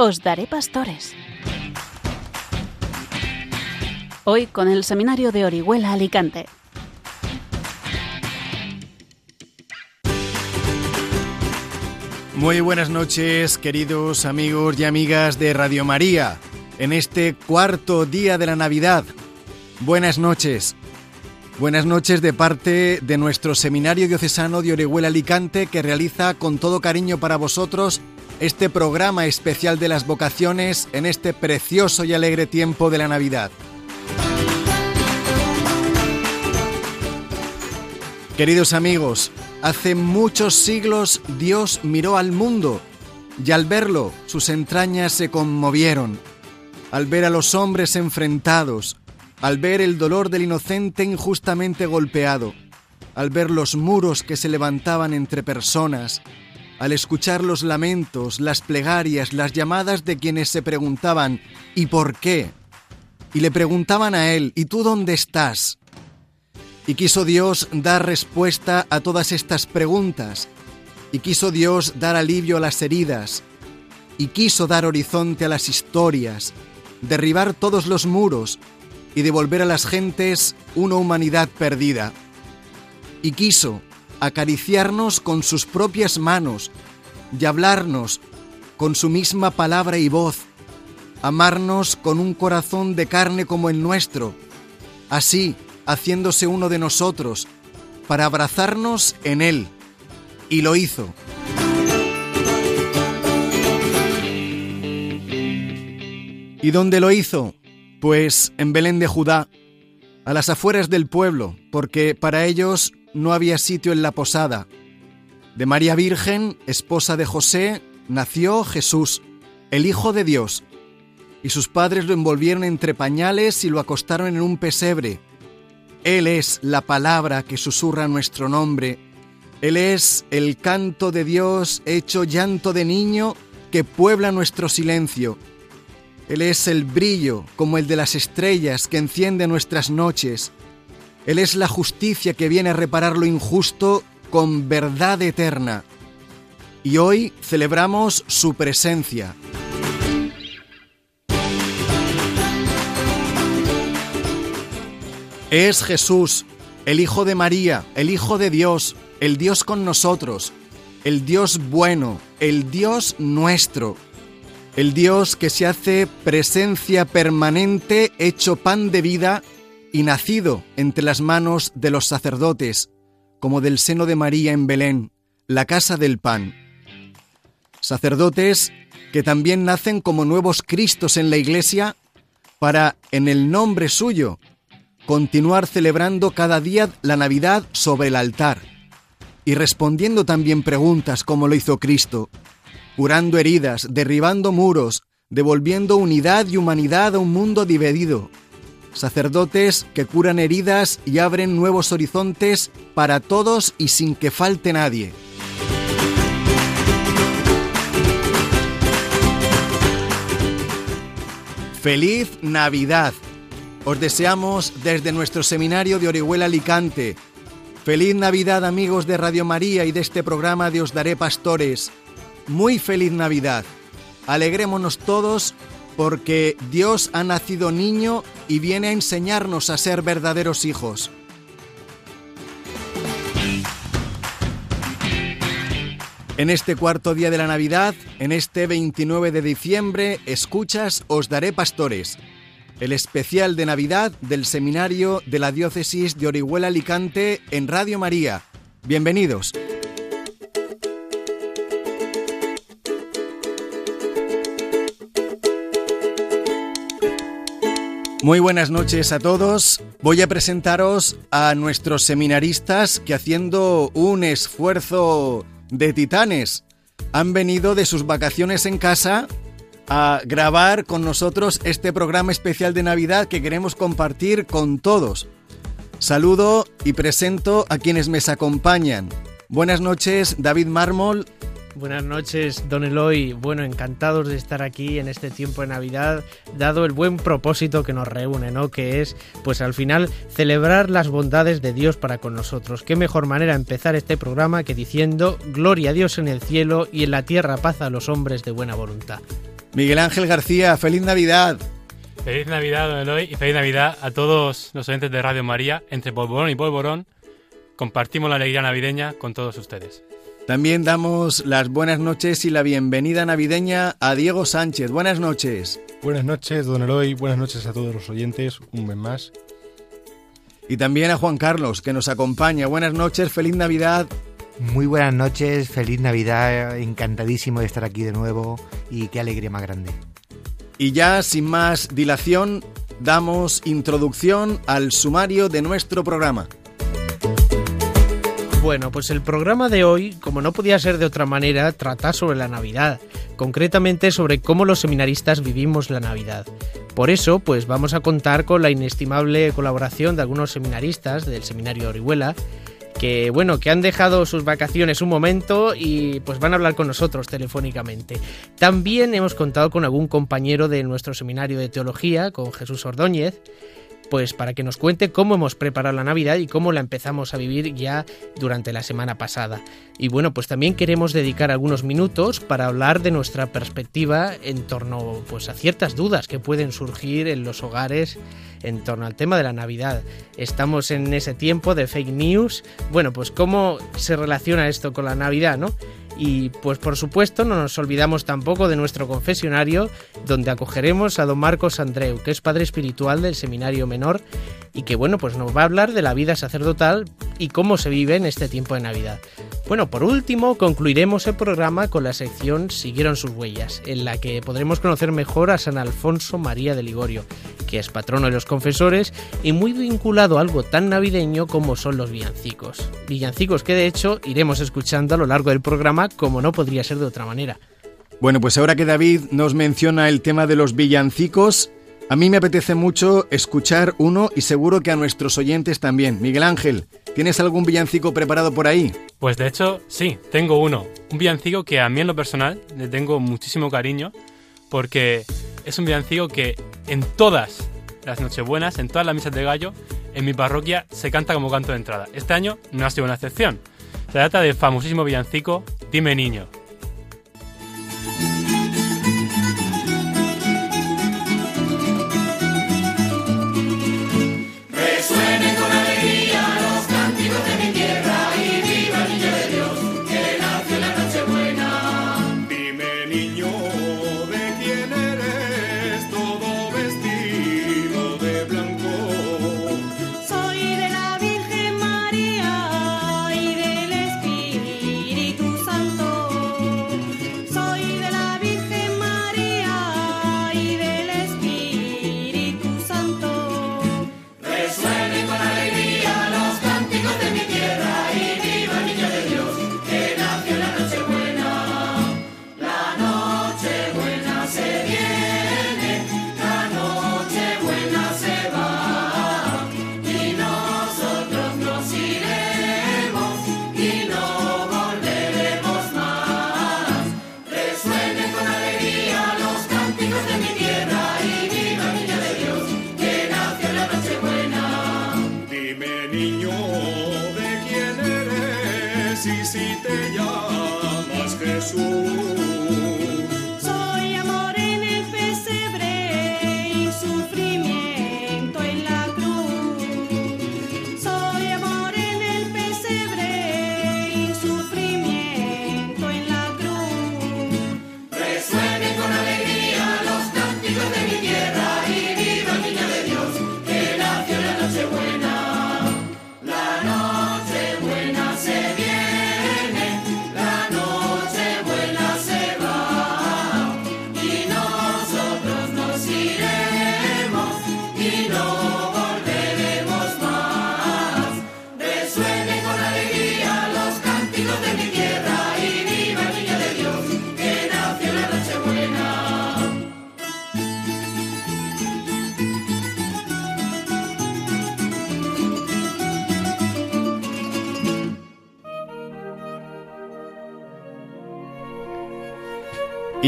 Os daré pastores. Hoy con el seminario de Orihuela Alicante. Muy buenas noches, queridos amigos y amigas de Radio María, en este cuarto día de la Navidad. Buenas noches. Buenas noches de parte de nuestro Seminario Diocesano de Orihuela Alicante que realiza con todo cariño para vosotros este programa especial de las vocaciones en este precioso y alegre tiempo de la Navidad. Queridos amigos, hace muchos siglos Dios miró al mundo y al verlo sus entrañas se conmovieron. Al ver a los hombres enfrentados, al ver el dolor del inocente injustamente golpeado, al ver los muros que se levantaban entre personas, al escuchar los lamentos, las plegarias, las llamadas de quienes se preguntaban ¿y por qué? Y le preguntaban a él ¿y tú dónde estás? Y quiso Dios dar respuesta a todas estas preguntas, y quiso Dios dar alivio a las heridas, y quiso dar horizonte a las historias, derribar todos los muros y devolver a las gentes una humanidad perdida. Y quiso acariciarnos con sus propias manos y hablarnos con su misma palabra y voz, amarnos con un corazón de carne como el nuestro, así haciéndose uno de nosotros, para abrazarnos en Él. Y lo hizo. ¿Y dónde lo hizo? Pues en Belén de Judá, a las afueras del pueblo, porque para ellos no había sitio en la posada. De María Virgen, esposa de José, nació Jesús, el Hijo de Dios, y sus padres lo envolvieron entre pañales y lo acostaron en un pesebre. Él es la palabra que susurra nuestro nombre. Él es el canto de Dios hecho llanto de niño que puebla nuestro silencio. Él es el brillo como el de las estrellas que enciende nuestras noches. Él es la justicia que viene a reparar lo injusto con verdad eterna. Y hoy celebramos su presencia. Es Jesús, el Hijo de María, el Hijo de Dios, el Dios con nosotros, el Dios bueno, el Dios nuestro, el Dios que se hace presencia permanente, hecho pan de vida y nacido entre las manos de los sacerdotes, como del seno de María en Belén, la casa del pan. Sacerdotes que también nacen como nuevos Cristos en la Iglesia para, en el nombre suyo, continuar celebrando cada día la Navidad sobre el altar y respondiendo también preguntas como lo hizo Cristo, curando heridas, derribando muros, devolviendo unidad y humanidad a un mundo dividido. Sacerdotes que curan heridas y abren nuevos horizontes para todos y sin que falte nadie. Feliz Navidad. Os deseamos desde nuestro seminario de Orihuela Alicante. Feliz Navidad amigos de Radio María y de este programa de Os Daré Pastores. Muy feliz Navidad. Alegrémonos todos porque Dios ha nacido niño y viene a enseñarnos a ser verdaderos hijos. En este cuarto día de la Navidad, en este 29 de diciembre, escuchas Os Daré Pastores, el especial de Navidad del Seminario de la Diócesis de Orihuela Alicante en Radio María. Bienvenidos. Muy buenas noches a todos. Voy a presentaros a nuestros seminaristas que haciendo un esfuerzo de titanes han venido de sus vacaciones en casa a grabar con nosotros este programa especial de Navidad que queremos compartir con todos. Saludo y presento a quienes me acompañan. Buenas noches, David Mármol. Buenas noches, don Eloy. Bueno, encantados de estar aquí en este tiempo de Navidad, dado el buen propósito que nos reúne, ¿no? Que es, pues al final, celebrar las bondades de Dios para con nosotros. Qué mejor manera empezar este programa que diciendo, Gloria a Dios en el cielo y en la tierra paz a los hombres de buena voluntad. Miguel Ángel García, feliz Navidad. Feliz Navidad, don Eloy, y feliz Navidad a todos los oyentes de Radio María. Entre polvorón y polvorón, compartimos la alegría navideña con todos ustedes. También damos las buenas noches y la bienvenida navideña a Diego Sánchez. Buenas noches. Buenas noches, don Eloy. Buenas noches a todos los oyentes. Un mes más. Y también a Juan Carlos, que nos acompaña. Buenas noches, feliz Navidad. Muy buenas noches, feliz Navidad, encantadísimo de estar aquí de nuevo y qué alegría más grande. Y ya, sin más dilación, damos introducción al sumario de nuestro programa. Bueno, pues el programa de hoy, como no podía ser de otra manera, trata sobre la Navidad, concretamente sobre cómo los seminaristas vivimos la Navidad. Por eso, pues vamos a contar con la inestimable colaboración de algunos seminaristas del Seminario Orihuela, que bueno, que han dejado sus vacaciones un momento y pues van a hablar con nosotros telefónicamente. También hemos contado con algún compañero de nuestro seminario de teología, con Jesús Ordóñez, pues para que nos cuente cómo hemos preparado la Navidad y cómo la empezamos a vivir ya durante la semana pasada. Y bueno, pues también queremos dedicar algunos minutos para hablar de nuestra perspectiva en torno pues a ciertas dudas que pueden surgir en los hogares en torno al tema de la Navidad. Estamos en ese tiempo de fake news. Bueno, pues cómo se relaciona esto con la Navidad, ¿no? Y pues por supuesto no nos olvidamos tampoco de nuestro confesionario, donde acogeremos a don Marcos Andreu, que es padre espiritual del Seminario Menor y que bueno, pues nos va a hablar de la vida sacerdotal y cómo se vive en este tiempo de Navidad. Bueno, por último, concluiremos el programa con la sección Siguieron sus huellas, en la que podremos conocer mejor a San Alfonso María de Ligorio, que es patrono de los confesores y muy vinculado a algo tan navideño como son los villancicos. Villancicos que de hecho iremos escuchando a lo largo del programa como no podría ser de otra manera. Bueno, pues ahora que David nos menciona el tema de los villancicos, a mí me apetece mucho escuchar uno y seguro que a nuestros oyentes también. Miguel Ángel, ¿tienes algún villancico preparado por ahí? Pues de hecho, sí, tengo uno. Un villancico que a mí en lo personal le tengo muchísimo cariño porque es un villancico que en todas las Nochebuenas, en todas las misas de gallo, en mi parroquia se canta como canto de entrada. Este año no ha sido una excepción. Se trata del famosísimo villancico Dime Niño,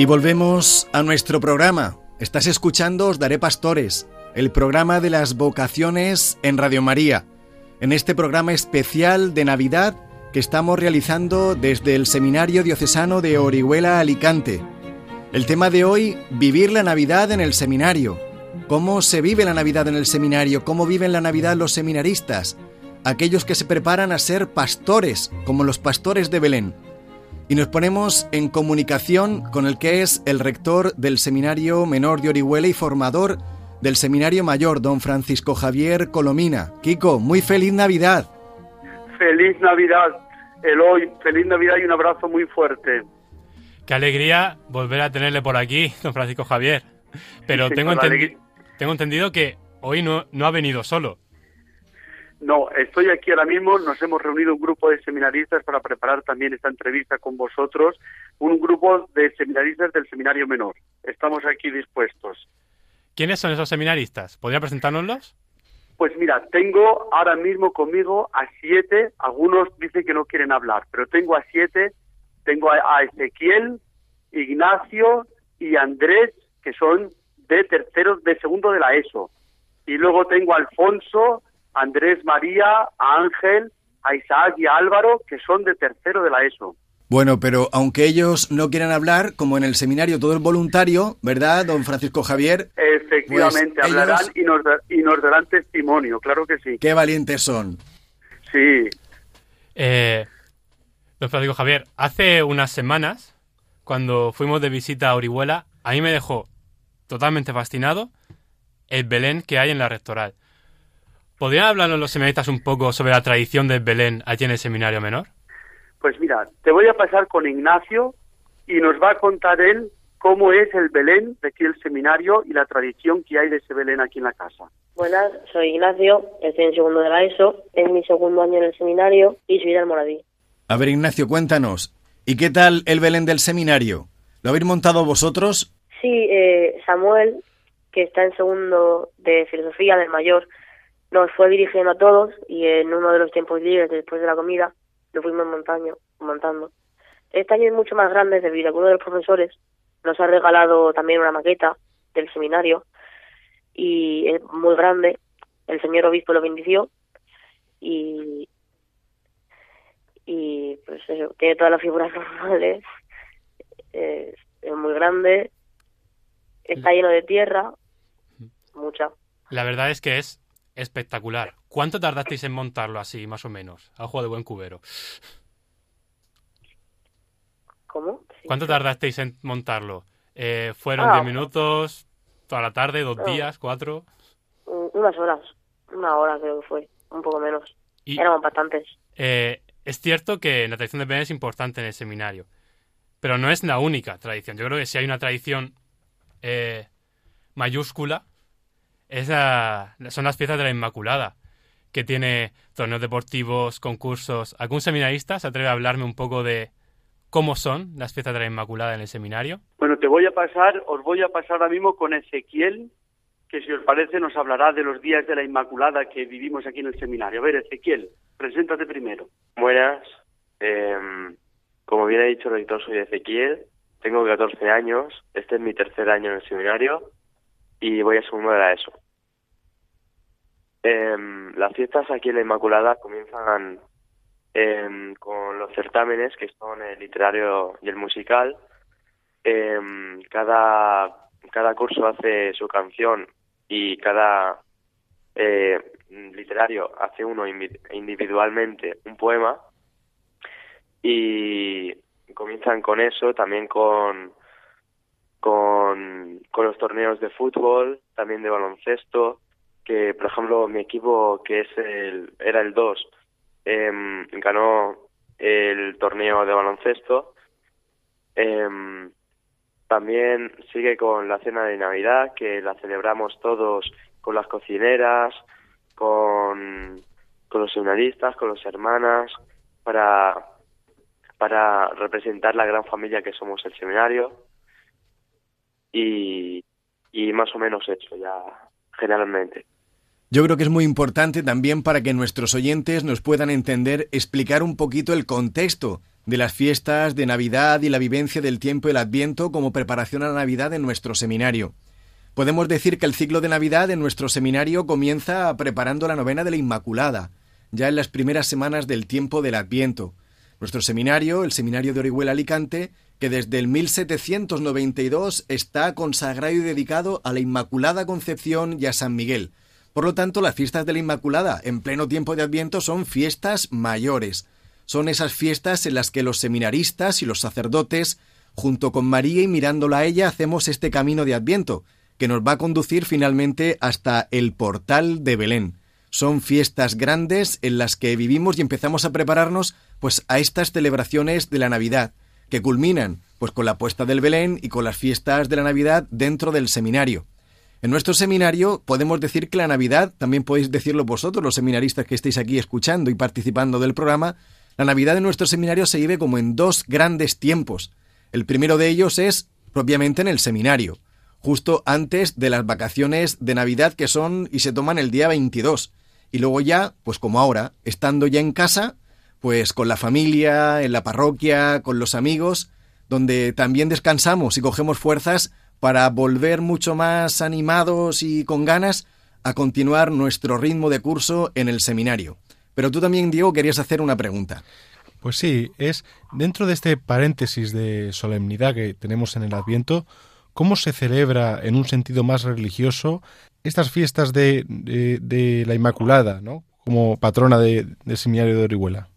Y volvemos a nuestro programa. Estás escuchando Os Daré Pastores, el programa de las vocaciones en Radio María, en este programa especial de Navidad que estamos realizando desde el Seminario Diocesano de Orihuela Alicante. El tema de hoy, vivir la Navidad en el seminario. ¿Cómo se vive la Navidad en el seminario? ¿Cómo viven la Navidad los seminaristas? Aquellos que se preparan a ser pastores, como los pastores de Belén. Y nos ponemos en comunicación con el que es el rector del Seminario Menor de Orihuela y formador del Seminario Mayor, don Francisco Javier Colomina. Kiko, muy feliz Navidad. Feliz Navidad, Eloy, feliz Navidad y un abrazo muy fuerte. Qué alegría volver a tenerle por aquí, don Francisco Javier. Pero Sí, tengo, entendi- entendido que hoy no, no ha venido solo. No, estoy aquí ahora mismo, nos hemos reunido un grupo de seminaristas para preparar también esta entrevista con vosotros, un grupo de seminaristas del Seminario Menor. Estamos aquí dispuestos. ¿Quiénes son esos seminaristas? ¿Podría presentárnoslos? Pues mira, tengo ahora mismo conmigo a siete, algunos dicen que no quieren hablar, pero tengo a siete, tengo a, Ezequiel, Ignacio y Andrés, que son de terceros, de segundo de la ESO. Y luego tengo a Alfonso, Andrés María, a Ángel, a Isaac y a Álvaro, que son de tercero de la ESO. Bueno, pero aunque ellos no quieran hablar, como en el seminario todo es voluntario, ¿verdad, don Francisco Javier? Efectivamente, Pues hablarán ellos- y, nos, da- y nos darán testimonio, claro que sí. Qué valientes son. Sí, Eh, don Francisco Javier, hace unas semanas, cuando fuimos de visita a Orihuela, a mí me dejó totalmente fascinado el Belén que hay en la rectoral. ¿Podrían hablarnos los seminaristas un poco sobre la tradición del Belén allí en el seminario menor? Pues mira, te voy a pasar con Ignacio y nos va a contar él cómo es el Belén de aquí el seminario y la tradición que hay de ese Belén aquí en la casa. Buenas, soy Ignacio, estoy en segundo de la ESO, es mi segundo año en el seminario y soy del Moradí. A ver, Ignacio, cuéntanos. ¿Y qué tal el Belén del seminario? ¿Lo habéis montado vosotros? Sí, eh, Samuel, que está en segundo de filosofía del mayor, nos fue dirigiendo a todos y en uno de los tiempos libres después de la comida lo fuimos montando. montando. Este año es mucho más grande debido a que uno de los profesores nos ha regalado también una maqueta del seminario y es muy grande. El señor obispo lo bendició y y pues eso, tiene todas las figuras normales, es, es muy grande, está lleno de tierra, mucha. La verdad es que es espectacular. ¿Cuánto tardasteis en montarlo así, más o menos? A ojo de buen cubero. ¿Cómo? Sí. ¿Cuánto tardasteis en montarlo? Eh, ¿Fueron Ah. 10 minutos? ¿Toda la tarde? ¿Dos No. días? ¿Cuatro? Un- Unas horas, una hora creo que fue, un poco menos. Y Éramos bastantes. eh, es cierto que la tradición de Belén es importante en el seminario, pero no es la única tradición. Yo creo que si hay una tradición eh, mayúscula, es la- son las fiestas de la Inmaculada, que tiene torneos deportivos, concursos. ¿Algún seminarista se atreve a hablarme un poco de cómo son las fiestas de la Inmaculada en el seminario? Bueno, te voy a pasar, os voy a pasar ahora mismo con Ezequiel, que si os parece nos hablará de los días de la Inmaculada que vivimos aquí en el seminario. A ver, Ezequiel, preséntate primero. Buenas. Em, como bien ha dicho el rector, soy Ezequiel. Tengo 14 años. Este es mi tercer año en el seminario y voy a segundo de la ESO. Em, las fiestas aquí en la Inmaculada comienzan em, con los certámenes, que son el literario y el musical. Em, cada, cada curso hace su canción y cada eh, literario hace uno individualmente un poema y comienzan con eso, también con, con, con los torneos de fútbol, también de baloncesto, que por ejemplo mi equipo que es el, era el 2 em, ganó el torneo de baloncesto. Em, también sigue con la cena de Navidad, que la celebramos todos con las cocineras, con, con los seminaristas, con las hermanas, para, para representar la gran familia que somos el seminario. Y, más o menos eso, ya generalmente. Yo creo que es muy importante también para que nuestros oyentes nos puedan entender, explicar un poquito el contexto de las fiestas de Navidad y la vivencia del tiempo del Adviento como preparación a la Navidad en nuestro seminario. Podemos decir que el ciclo de Navidad en nuestro seminario comienza preparando la novena de la Inmaculada, ya en las primeras semanas del tiempo del Adviento. Nuestro seminario, el Seminario de Orihuela Alicante, que desde el 1792 está consagrado y dedicado a la Inmaculada Concepción y a San Miguel. Por lo tanto, las fiestas de la Inmaculada en pleno tiempo de Adviento son fiestas mayores. Son esas fiestas en las que los seminaristas y los sacerdotes, junto con María y mirándola a ella, hacemos este camino de Adviento, que nos va a conducir finalmente hasta el portal de Belén. Son fiestas grandes en las que vivimos y empezamos a prepararnos pues a estas celebraciones de la Navidad, que culminan pues con la puesta del Belén y con las fiestas de la Navidad dentro del seminario. En nuestro seminario podemos decir que la Navidad, también podéis decirlo vosotros, los seminaristas que estáis aquí escuchando y participando del programa, la Navidad en nuestro seminario se vive como en dos grandes tiempos. El primero de ellos es propiamente en el seminario, justo antes de las vacaciones de Navidad que son y se toman el día 22. Y luego ya, pues como ahora, estando ya en casa, pues con la familia, en la parroquia, con los amigos, donde también descansamos y cogemos fuerzas para volver mucho más animados y con ganas a continuar nuestro ritmo de curso en el seminario. Pero tú también, Diego, querías hacer una pregunta. Pues sí, es dentro de este paréntesis de solemnidad que tenemos en el Adviento, ¿cómo se celebra en un sentido más religioso estas fiestas de, de, la Inmaculada, ¿no? como patrona del Seminario de Orihuela?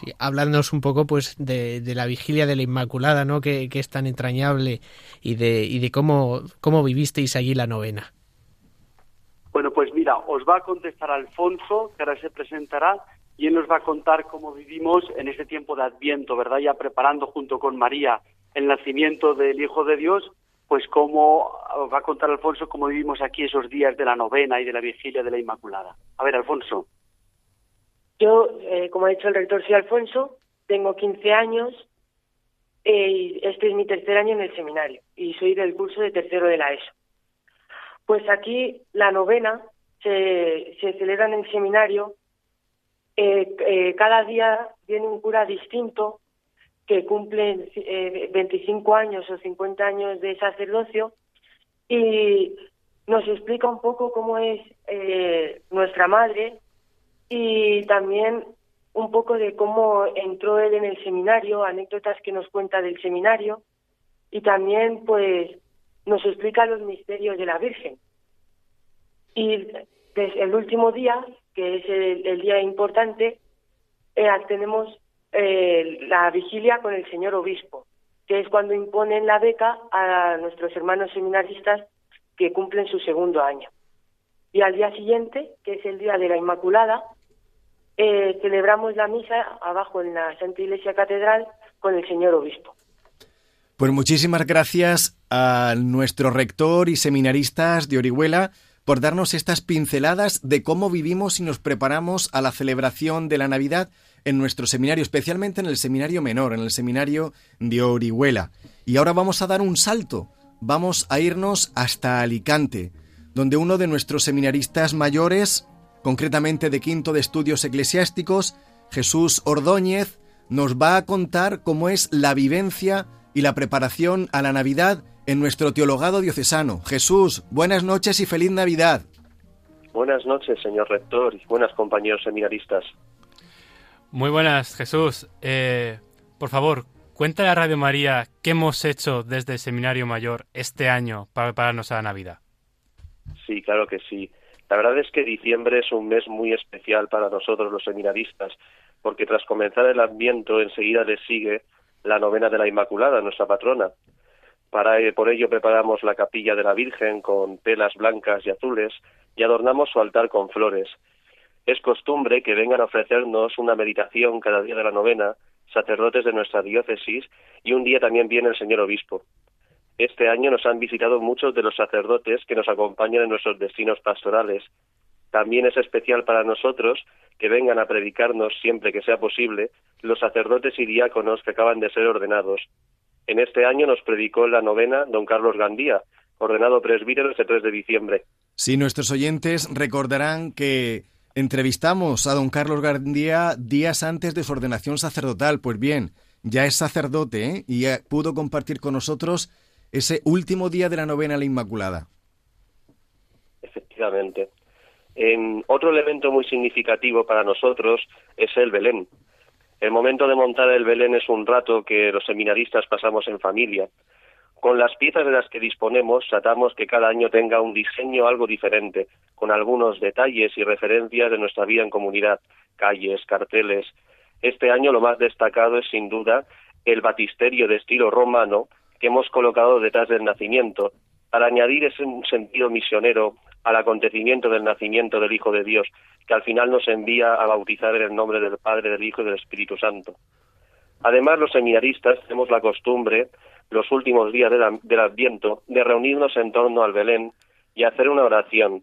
Sí, un poco pues de, la vigilia de la Inmaculada, ¿no? Que, es tan entrañable y de, y de cómo, cómo vivisteis allí la novena. Bueno, pues mira, os va a contestar Alfonso, que ahora se presentará, y él nos va a contar cómo vivimos en ese tiempo de Adviento, ¿verdad? Ya preparando junto con María el nacimiento del Hijo de Dios, pues cómo va a contar Alfonso cómo vivimos aquí esos días de la novena y de la vigilia de la Inmaculada. A ver, Alfonso. Yo, eh, como ha dicho el rector, soy Alfonso, tengo 15 años eh, y este es mi tercer año en el seminario y soy del curso de tercero de la ESO. Pues aquí la novena se, se celebra en el seminario. Eh, cada día viene un cura distinto que cumple 25 años o 50 años de sacerdocio y nos explica un poco cómo es nuestra madre, y también un poco de cómo entró él en el seminario, anécdotas que nos cuenta del seminario y también pues nos explica los misterios de la Virgen. Y desde el último día, que es el, día importante, eh, tenemos eh, la vigilia con el señor obispo, que es cuando imponen la beca a nuestros hermanos seminaristas que cumplen su segundo año. Y al día siguiente, que es el día de la Inmaculada, eh, celebramos la misa abajo en la Santa Iglesia Catedral con el señor obispo. Pues muchísimas gracias a nuestro rector y seminaristas de Orihuela por darnos estas pinceladas de cómo vivimos y nos preparamos a la celebración de la Navidad en nuestro seminario, especialmente en el seminario menor, en el seminario de Orihuela. Y ahora vamos a dar un salto, vamos a irnos hasta Alicante, donde uno de nuestros seminaristas mayores concretamente de Quinto de Estudios Eclesiásticos, Jesús Ordóñez, nos va a contar cómo es la vivencia y la preparación a la Navidad en nuestro teologado diocesano. Jesús, buenas noches y feliz Navidad. Buenas noches, señor rector, y buenas compañeros seminaristas. Muy buenas, Jesús. Eh, por favor, cuéntale a Radio María qué hemos hecho desde el Seminario Mayor este año para prepararnos a la Navidad. Sí, claro que sí. La verdad es que diciembre es un mes muy especial para nosotros los seminaristas, porque tras comenzar el Adviento enseguida le sigue la novena de la Inmaculada, nuestra patrona. Eh, por ello preparamos la capilla de la Virgen con telas blancas y azules y adornamos su altar con flores. Es costumbre que vengan a ofrecernos una meditación cada día de la novena sacerdotes de nuestra diócesis y un día también viene el señor obispo. Este año nos han visitado muchos de los sacerdotes que nos acompañan en nuestros destinos pastorales. También es especial para nosotros que vengan a predicarnos siempre que sea posible los sacerdotes y diáconos que acaban de ser ordenados. En este año nos predicó la novena don Carlos Gandía, ordenado presbítero este 3 de diciembre. Sí, nuestros oyentes recordarán que entrevistamos a don Carlos Gandía días antes de su ordenación sacerdotal. Pues bien, ya es sacerdote ¿eh? y pudo compartir con nosotros ese último día de la novena a la Inmaculada. Efectivamente. otro elemento muy significativo para nosotros es el Belén. El momento de montar el Belén es un rato que los seminaristas pasamos en familia. Con las piezas de las que disponemos, tratamos que cada año tenga un diseño algo diferente, con algunos detalles y referencias de nuestra vida en comunidad, calles, carteles. Este año lo más destacado es sin duda el batisterio de estilo romano que hemos colocado detrás del nacimiento, para añadir ese sentido misionero al acontecimiento del nacimiento del Hijo de Dios, que al final nos envía a bautizar en el nombre del Padre, del Hijo y del Espíritu Santo. Además, los seminaristas tenemos la costumbre, los últimos días del Adviento, de reunirnos en torno al Belén y hacer una oración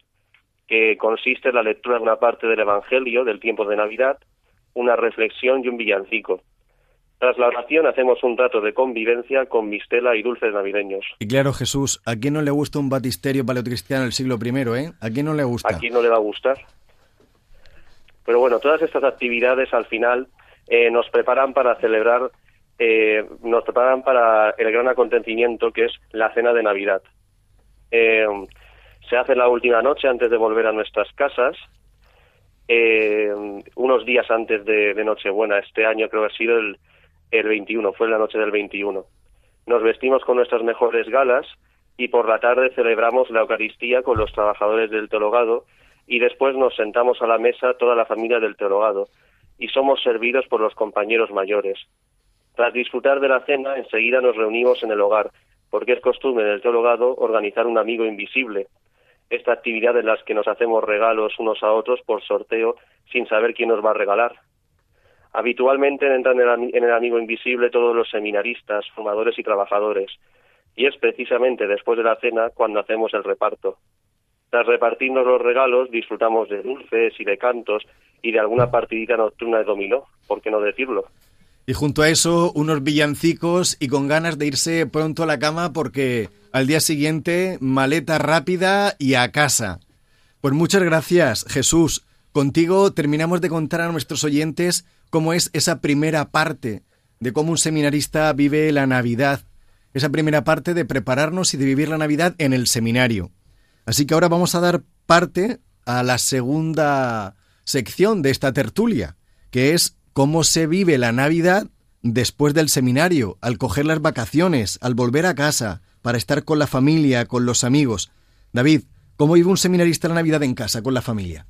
que consiste en la lectura de una parte del Evangelio del tiempo de Navidad, una reflexión y un villancico. Tras la oración hacemos un rato de convivencia con mistela y dulces navideños. Y claro, Jesús, ¿a quién no le gusta un batisterio paleocristiano del siglo I, eh? ¿A quién no le gusta? ¿A quién no le va a gustar? Pero bueno, todas estas actividades al final eh, nos preparan para celebrar, eh, nos preparan para el gran acontecimiento que es la cena de Navidad. Eh, se hace la última noche antes de volver a nuestras casas, unos días antes de, de Nochebuena. Este año creo que ha sido el, el 21, fue la noche del 21. Nos vestimos con nuestras mejores galas y por la tarde celebramos la Eucaristía con los trabajadores del teologado y después nos sentamos a la mesa toda la familia del teologado y somos servidos por los compañeros mayores. Tras disfrutar de la cena, enseguida nos reunimos en el hogar, porque es costumbre del teologado organizar un amigo invisible, esta actividad en la que nos hacemos regalos unos a otros por sorteo sin saber quién nos va a regalar. Habitualmente entran en el amigo invisible todos los seminaristas, fumadores y trabajadores, y es precisamente después de la cena cuando hacemos el reparto. Tras repartirnos los regalos, disfrutamos de dulces y de cantos y de alguna partidita nocturna de dominó, ¿por qué no decirlo? Y junto a eso, unos villancicos y con ganas de irse pronto a la cama porque al día siguiente, maleta rápida y a casa. Pues muchas gracias, Jesús. Contigo terminamos de contar a nuestros oyentes cómo es esa primera parte de cómo un seminarista vive la Navidad, esa primera parte de prepararnos y de vivir la Navidad en el seminario. Así que ahora vamos a dar parte a la segunda sección de esta tertulia, que es cómo se vive la Navidad después del seminario, al coger las vacaciones, al volver a casa, para estar con la familia, con los amigos. David, ¿cómo vive un seminarista la Navidad en casa, con la familia?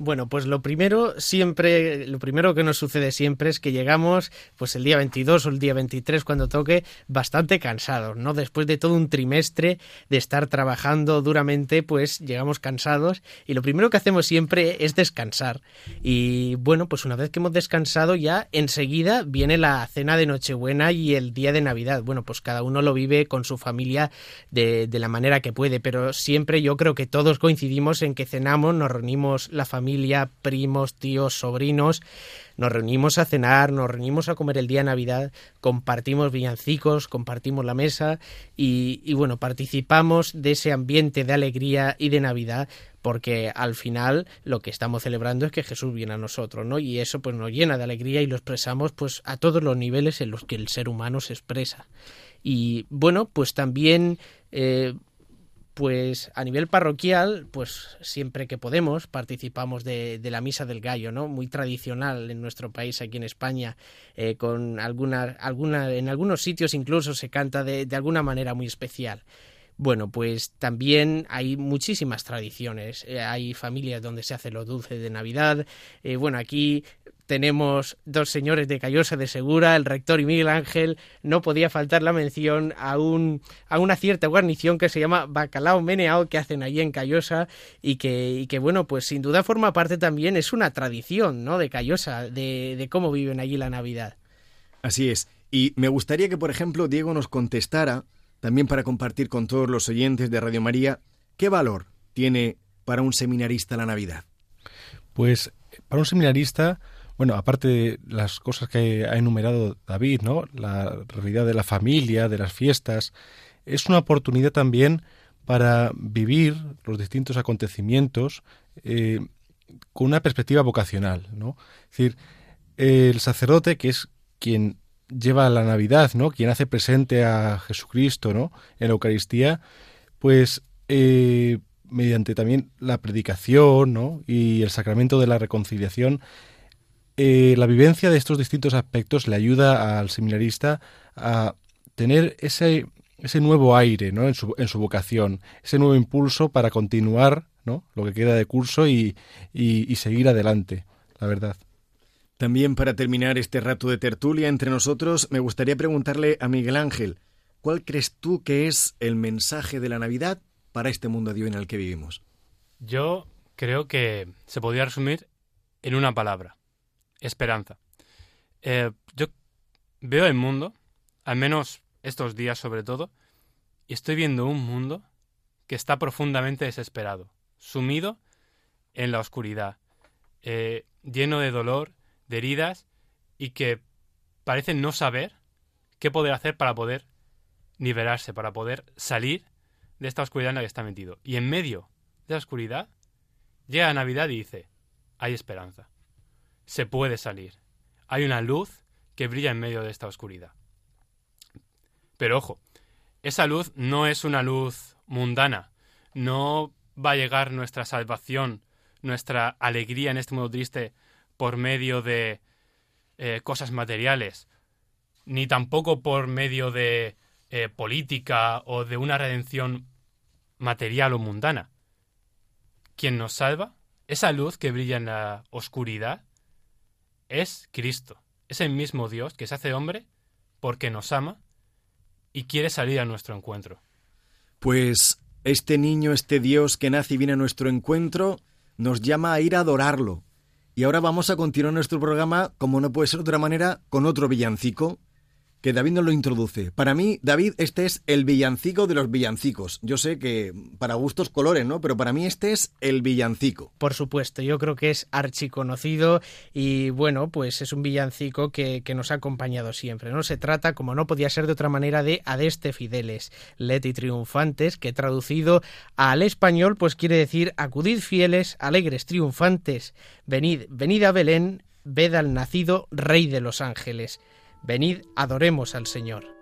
Bueno, pues lo primero siempre, lo primero que nos sucede siempre es que llegamos, pues el día 22 o el día 23 cuando toque, bastante cansados, ¿no? Después de todo un trimestre de estar trabajando duramente, pues llegamos cansados y lo primero que hacemos siempre es descansar. Y bueno, pues una vez que hemos descansado ya enseguida viene la cena de Nochebuena y el día de Navidad. Bueno, pues cada uno lo vive con su familia de, de la manera que puede, pero siempre yo creo que todos coincidimos en que cenamos, nos reunimos la familia familia, primos, tíos, sobrinos, nos reunimos a cenar, nos reunimos a comer el día de Navidad, compartimos villancicos, compartimos la mesa y, bueno, participamos de ese ambiente de alegría y de Navidad porque al final lo que estamos celebrando es que Jesús viene a nosotros, ¿no? Y eso pues nos llena de alegría y lo expresamos pues a todos los niveles en los que el ser humano se expresa. Y bueno, pues también eh, pues a nivel parroquial, pues siempre que podemos participamos de, la misa del gallo, ¿no? Muy tradicional en nuestro país, aquí en España, eh, con alguna, alguna, en algunos sitios incluso se canta de, de alguna manera muy especial. Bueno, pues también hay muchísimas tradiciones. Eh, hay familias donde se hace lo dulce de Navidad. Eh, bueno, aquí tenemos dos señores de Callosa de Segura, el rector y Miguel Ángel, no podía faltar la mención a, un, a una cierta guarnición que se llama Bacalao Meneao que hacen allí en Callosa y que, y que, bueno, pues sin duda forma parte también, es una tradición, ¿no?, de Callosa, de, de cómo viven allí la Navidad. Así es. Y me gustaría que, por ejemplo, Diego nos contestara, también para compartir con todos los oyentes de Radio María, ¿qué valor tiene para un seminarista la Navidad? Pues para un seminarista bueno, aparte de las cosas que ha enumerado David, ¿no? La realidad de la familia, de las fiestas, es una oportunidad también para vivir los distintos acontecimientos eh, con una perspectiva vocacional, ¿no? Es decir, el sacerdote, que es quien lleva la Navidad, ¿no? Quien hace presente a Jesucristo, ¿no? En la Eucaristía, pues eh, mediante también la predicación, ¿no? Y el sacramento de la reconciliación, eh, la vivencia de estos distintos aspectos le ayuda al seminarista a tener ese, ese nuevo aire ¿no? en, su, en su vocación, ese nuevo impulso para continuar ¿no? lo que queda de curso y, y, y seguir adelante, la verdad. También para terminar este rato de tertulia entre nosotros, me gustaría preguntarle a Miguel Ángel, ¿cuál crees tú que es el mensaje de la Navidad para este mundo de hoy en el que vivimos? Yo creo que se podría resumir en una palabra, esperanza. Eh, yo veo el mundo, al menos estos días sobre todo, y estoy viendo un mundo que está profundamente desesperado, sumido en la oscuridad, eh, lleno de dolor, de heridas, y que parece no saber qué poder hacer para poder liberarse, para poder salir de esta oscuridad en la que está metido. Y en medio de la oscuridad, llega Navidad y dice, hay esperanza. Se puede salir. Hay una luz que brilla en medio de esta oscuridad. Pero ojo, esa luz no es una luz mundana. No va a llegar nuestra salvación, nuestra alegría en este mundo triste por medio de eh, cosas materiales, ni tampoco por medio de eh, política o de una redención material o mundana. Quien nos salva, esa luz que brilla en la oscuridad, es Cristo. Es el mismo Dios que se hace hombre porque nos ama y quiere salir a nuestro encuentro. Pues este niño, este Dios que nace y viene a nuestro encuentro, nos llama a ir a adorarlo. Y ahora vamos a continuar nuestro programa, como no puede ser de otra manera, con otro villancico que David nos lo introduce. Para mí, David, este es el villancico de los villancicos. Yo sé que para gustos colores, ¿no? Pero para mí este es el villancico. Por supuesto, yo creo que es archiconocido y bueno, pues es un villancico que, que nos ha acompañado siempre, ¿no? Se trata, como no podía ser de otra manera, de Adeste Fideles, Leti Triunfantes, que traducido al español, pues quiere decir acudid fieles, alegres triunfantes, venid, venid a Belén, ved al nacido Rey de los Ángeles. Venid, adoremos al Señor.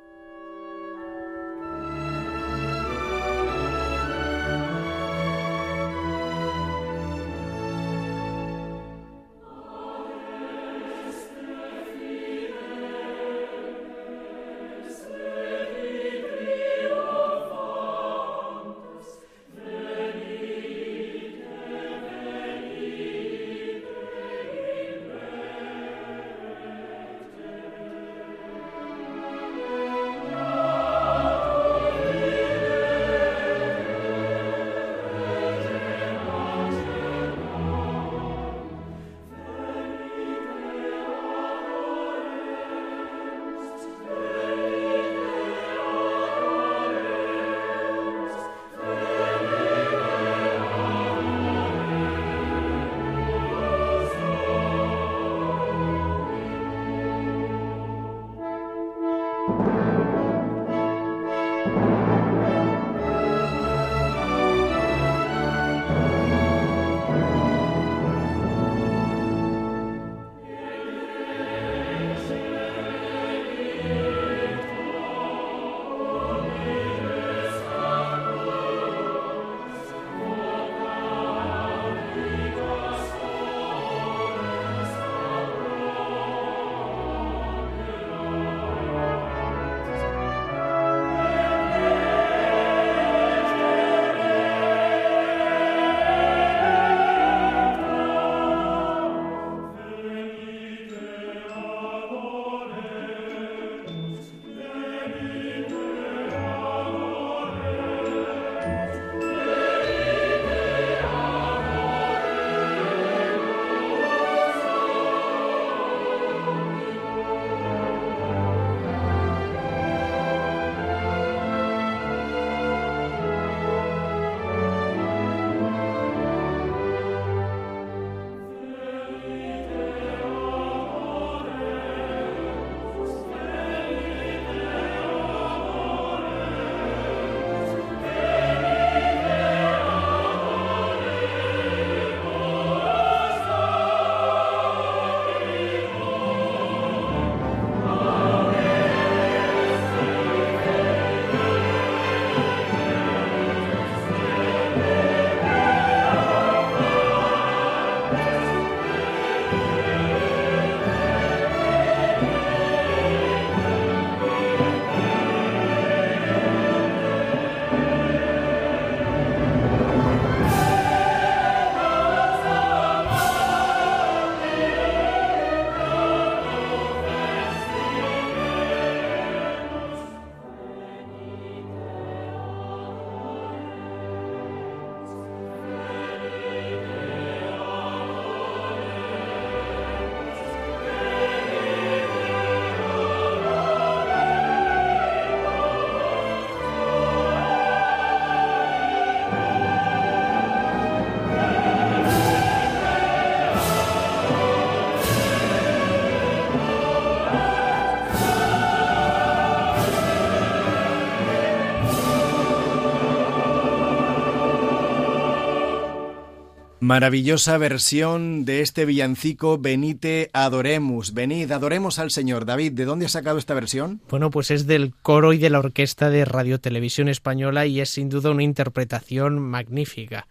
Maravillosa versión de este villancico Benite Adoremus. Venid, adoremos al Señor. David, ¿de dónde has sacado esta versión? Bueno, pues es del coro y de la orquesta de Radio Televisión Española y es sin duda una interpretación magnífica.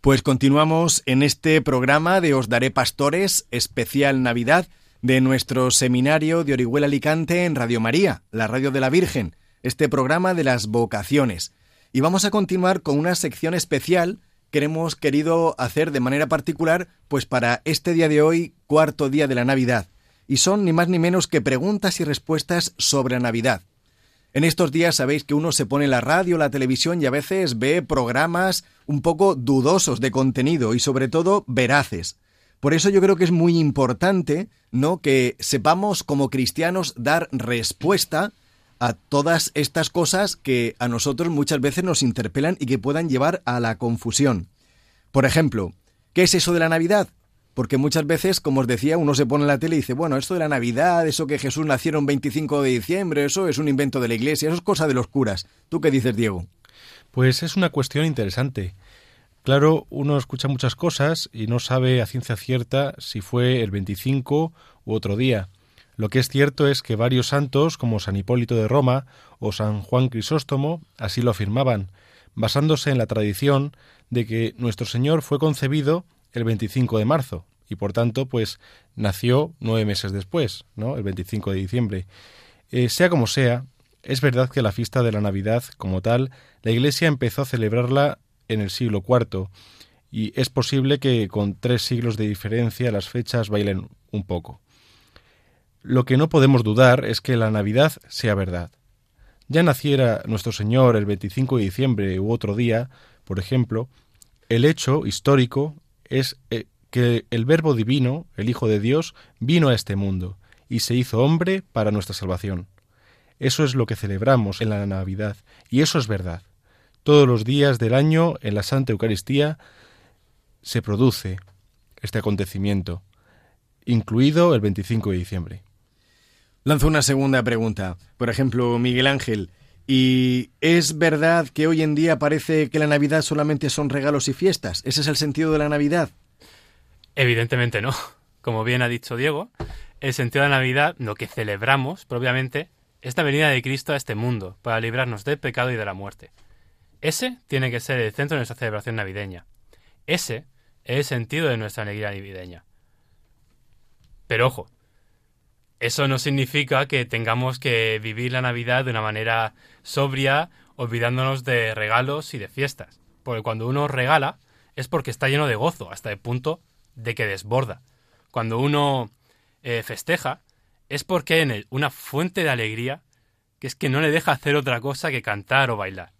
Pues continuamos en este programa de Os Daré Pastores, especial Navidad, de nuestro seminario de Orihuela Alicante en Radio María, la radio de la Virgen, este programa de las vocaciones. Y vamos a continuar con una sección especial que hemos querido hacer de manera particular, pues para este día de hoy, cuarto día de la Navidad. Y son ni más ni menos que preguntas y respuestas sobre la Navidad. En estos días sabéis que uno se pone la radio, la televisión y a veces ve programas un poco dudosos de contenido y sobre todo veraces. Por eso yo creo que es muy importante, ¿no? que sepamos como cristianos dar respuesta a todas estas cosas que a nosotros muchas veces nos interpelan y que puedan llevar a la confusión. Por ejemplo, ¿qué es eso de la Navidad? Porque muchas veces, como os decía, uno se pone en la tele y dice, bueno, esto de la Navidad, eso que Jesús nació un 25 de diciembre, eso es un invento de la Iglesia, eso es cosa de los curas. ¿Tú qué dices, Diego? Pues es una cuestión interesante. Claro, uno escucha muchas cosas y no sabe a ciencia cierta si fue el 25 u otro día. Lo que es cierto es que varios santos, como San Hipólito de Roma o San Juan Crisóstomo, así lo afirmaban, basándose en la tradición de que nuestro Señor fue concebido el 25 de marzo y por tanto pues nació nueve meses después, ¿no? El 25 de diciembre. Eh, sea como sea, es verdad que la fiesta de la Navidad como tal, la Iglesia empezó a celebrarla en el siglo IV y es posible que con tres siglos de diferencia las fechas bailen un poco. Lo que no podemos dudar es que la Navidad sea verdad. Ya naciera nuestro Señor el 25 de diciembre u otro día, por ejemplo, el hecho histórico es eh, que el Verbo Divino, el Hijo de Dios, vino a este mundo y se hizo hombre para nuestra salvación. Eso es lo que celebramos en la Navidad, y eso es verdad. Todos los días del año en la Santa Eucaristía se produce este acontecimiento, incluido el 25 de diciembre. Lanzo una segunda pregunta. Por ejemplo, Miguel Ángel, ¿y es verdad que hoy en día parece que la Navidad solamente son regalos y fiestas? ¿Ese es el sentido de la Navidad? Evidentemente no. Como bien ha dicho Diego, el sentido de la Navidad, lo que celebramos propiamente, es la venida de Cristo a este mundo para librarnos del pecado y de la muerte. Ese tiene que ser el centro de nuestra celebración navideña. Ese es el sentido de nuestra alegría navideña. Pero ojo, eso no significa que tengamos que vivir la Navidad de una manera sobria, olvidándonos de regalos y de fiestas. Porque cuando uno regala es porque está lleno de gozo, hasta el punto de que desborda. Cuando uno eh, festeja es porque hay en él una fuente de alegría que es que no le deja hacer otra cosa que cantar o bailar.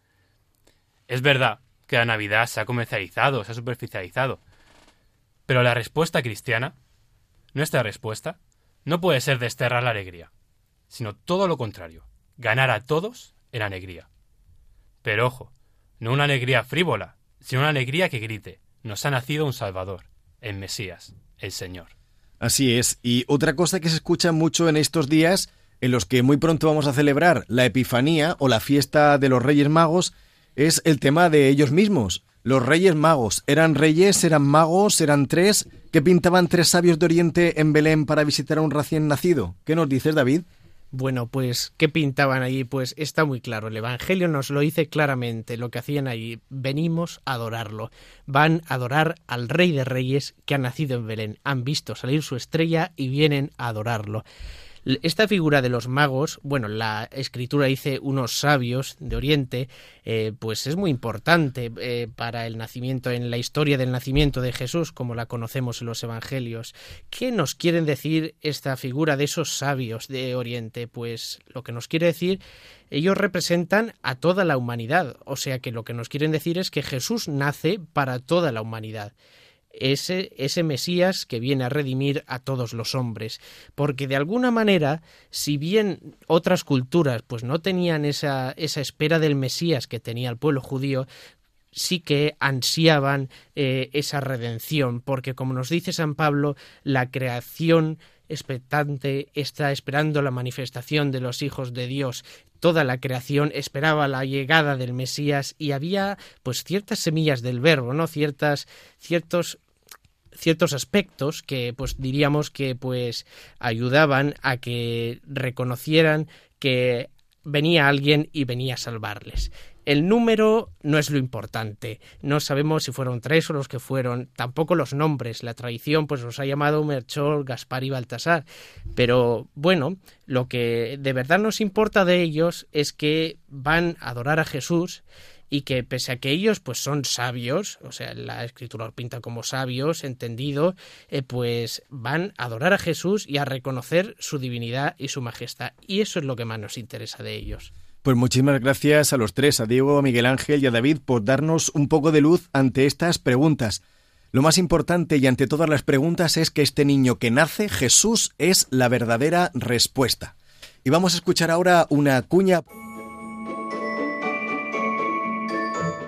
Es verdad que la Navidad se ha comercializado, se ha superficializado, pero la respuesta cristiana, nuestra respuesta, no puede ser desterrar la alegría, sino todo lo contrario, ganar a todos en alegría. Pero ojo, no una alegría frívola, sino una alegría que grite, nos ha nacido un Salvador, el Mesías, el Señor. Así es, y otra cosa que se escucha mucho en estos días, en los que muy pronto vamos a celebrar la Epifanía o la fiesta de los Reyes Magos, es el tema de ellos mismos. Los Reyes Magos, ¿eran reyes, eran magos, eran tres? ¿Qué pintaban tres sabios de Oriente en Belén para visitar a un recién nacido? ¿Qué nos dices, David? Bueno, pues, ¿qué pintaban allí? Pues está muy claro. El Evangelio nos lo dice claramente. Lo que hacían allí, venimos a adorarlo. Van a adorar al Rey de Reyes que ha nacido en Belén. Han visto salir su estrella y vienen a adorarlo. Esta figura de los magos, bueno, la escritura dice unos sabios de Oriente, eh, pues es muy importante eh, para el nacimiento, en la historia del nacimiento de Jesús, como la conocemos en los Evangelios. ¿Qué nos quieren decir esta figura de esos sabios de Oriente? Pues lo que nos quiere decir, ellos representan a toda la humanidad, o sea que lo que nos quieren decir es que Jesús nace para toda la humanidad ese, ese Mesías que viene a redimir a todos los hombres. Porque de alguna manera, si bien otras culturas pues no tenían esa, esa espera del Mesías que tenía el pueblo judío, sí que ansiaban eh, esa redención, porque como nos dice San Pablo, la creación expectante está esperando la manifestación de los hijos de Dios. Toda la creación esperaba la llegada del Mesías y había pues ciertas semillas del verbo, ¿no? Ciertas ciertos ciertos aspectos que pues diríamos que pues ayudaban a que reconocieran que venía alguien y venía a salvarles. El número no es lo importante. No sabemos si fueron tres o los que fueron. Tampoco los nombres. La tradición pues los ha llamado Merchol, Gaspar y Baltasar. Pero bueno, lo que de verdad nos importa de ellos es que van a adorar a Jesús y que pese a que ellos pues son sabios, o sea, la escritura los pinta como sabios, entendido, eh, pues van a adorar a Jesús y a reconocer su divinidad y su majestad. Y eso es lo que más nos interesa de ellos. Pues muchísimas gracias a los tres, a Diego, a Miguel Ángel y a David, por darnos un poco de luz ante estas preguntas. Lo más importante y ante todas las preguntas es que este niño que nace, Jesús, es la verdadera respuesta. Y vamos a escuchar ahora una cuña.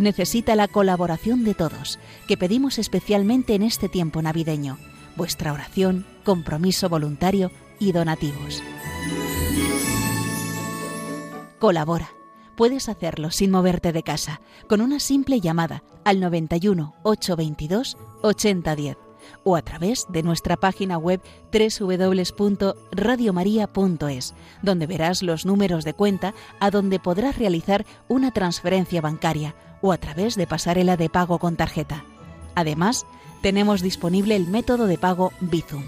necesita la colaboración de todos, que pedimos especialmente en este tiempo navideño, vuestra oración, compromiso voluntario y donativos. Colabora. Puedes hacerlo sin moverte de casa, con una simple llamada al 91 822 8010 o a través de nuestra página web www.radiomaria.es, donde verás los números de cuenta a donde podrás realizar una transferencia bancaria o a través de pasarela de pago con tarjeta. Además, tenemos disponible el método de pago Bizum.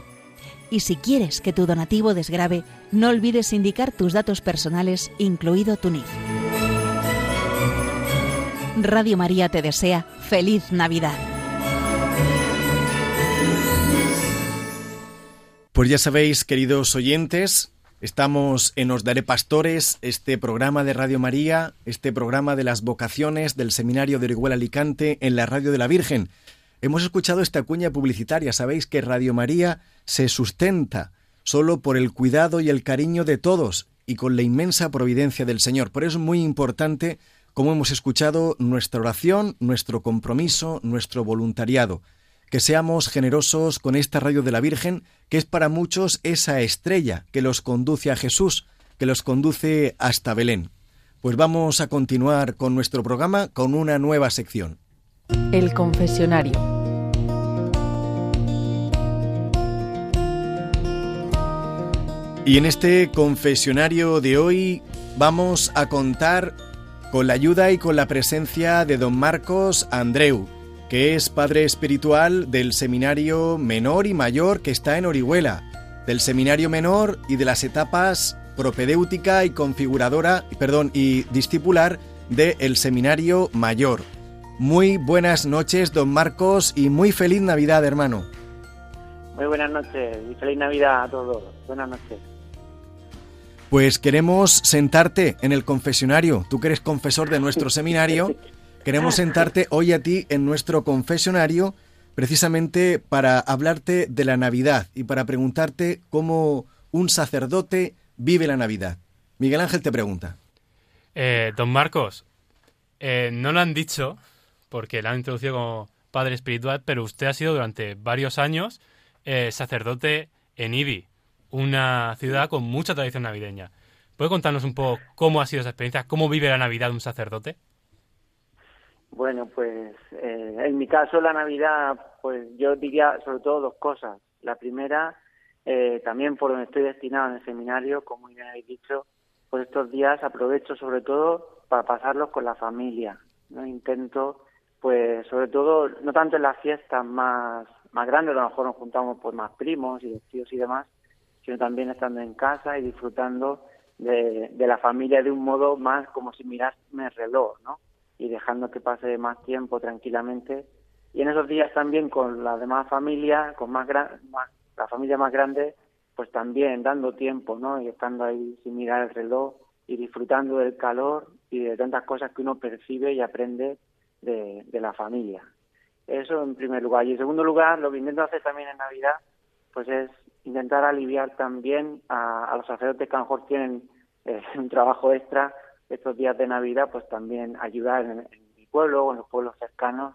Y si quieres que tu donativo desgrabe, no olvides indicar tus datos personales, incluido tu NIF. Radio María te desea feliz Navidad. Pues ya sabéis, queridos oyentes, estamos en Os Daré Pastores, este programa de Radio María, este programa de las vocaciones del Seminario de Orihuela Alicante en la Radio de la Virgen. Hemos escuchado esta cuña publicitaria. Sabéis que Radio María se sustenta solo por el cuidado y el cariño de todos y con la inmensa providencia del Señor. Por eso es muy importante, como hemos escuchado, nuestra oración, nuestro compromiso, nuestro voluntariado. Que seamos generosos con esta radio de la Virgen, que es para muchos esa estrella que los conduce a Jesús, que los conduce hasta Belén. Pues vamos a continuar con nuestro programa con una nueva sección. El confesionario. Y en este confesionario de hoy vamos a contar con la ayuda y con la presencia de don Marcos Andreu, que es padre espiritual del seminario menor y mayor que está en Orihuela, del seminario menor y de las etapas propedéutica y configuradora, perdón, y discipular del seminario mayor. Muy buenas noches, don Marcos, y muy feliz Navidad, hermano. Muy buenas noches y feliz Navidad a todos. Buenas noches. Pues queremos sentarte en el confesionario. Tú que eres confesor de nuestro seminario, queremos sentarte hoy a ti en nuestro confesionario precisamente para hablarte de la Navidad y para preguntarte cómo un sacerdote vive la Navidad. Miguel Ángel te pregunta. Eh, don Marcos, eh, no lo han dicho porque la han introducido como padre espiritual, pero usted ha sido durante varios años eh, sacerdote en Ibi una ciudad con mucha tradición navideña. ¿Puede contarnos un poco cómo ha sido esa experiencia? ¿Cómo vive la Navidad un sacerdote? Bueno, pues eh, en mi caso la Navidad, pues yo diría sobre todo dos cosas. La primera, eh, también por donde estoy destinado en el seminario, como ya habéis dicho, pues estos días aprovecho sobre todo para pasarlos con la familia. ¿no? Intento, pues sobre todo, no tanto en las fiestas más, más grandes, a lo mejor nos juntamos pues más primos y tíos y demás, sino también estando en casa y disfrutando de, la familia de un modo más como si mirasme el reloj, ¿no? Y dejando que pase más tiempo tranquilamente. Y en esos días también con la demás familia, con más, más la familia más grande, pues también dando tiempo, ¿no? Y estando ahí sin mirar el reloj y disfrutando del calor y de tantas cosas que uno percibe y aprende de, de la familia. Eso en primer lugar. Y en segundo lugar, lo que intento hacer también en Navidad, pues es intentar aliviar también a, los sacerdotes que a lo mejor tienen eh, un trabajo extra estos días de Navidad, pues también ayudar en, mi pueblo o en los pueblos cercanos,